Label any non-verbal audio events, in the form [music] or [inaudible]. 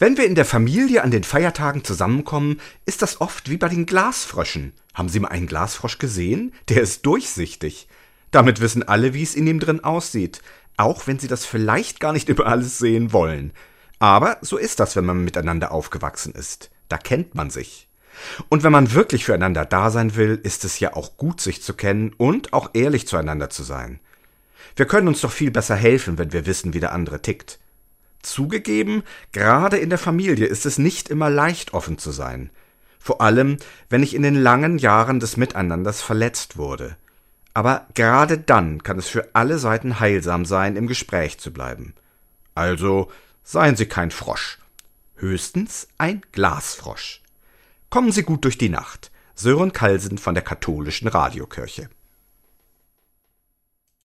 Wenn wir in der Familie an den Feiertagen zusammenkommen, ist das oft wie bei den Glasfröschen. Haben Sie mal einen Glasfrosch gesehen? Der ist durchsichtig. Damit wissen alle, wie es in ihm drin aussieht, auch wenn sie das vielleicht gar nicht [laughs] über alles sehen wollen. Aber so ist das, wenn man miteinander aufgewachsen ist. Da kennt man sich. Und wenn man wirklich füreinander da sein will, ist es ja auch gut, sich zu kennen und auch ehrlich zueinander zu sein. Wir können uns doch viel besser helfen, wenn wir wissen, wie der andere tickt. Zugegeben, gerade in der Familie ist es nicht immer leicht offen zu sein. Vor allem, wenn ich in den langen Jahren des Miteinanders verletzt wurde. Aber gerade dann kann es für alle Seiten heilsam sein, im Gespräch zu bleiben. Also seien Sie kein Frosch, höchstens ein Glasfrosch. Kommen Sie gut durch die Nacht. Sören Kalsen von der katholischen Radiokirche.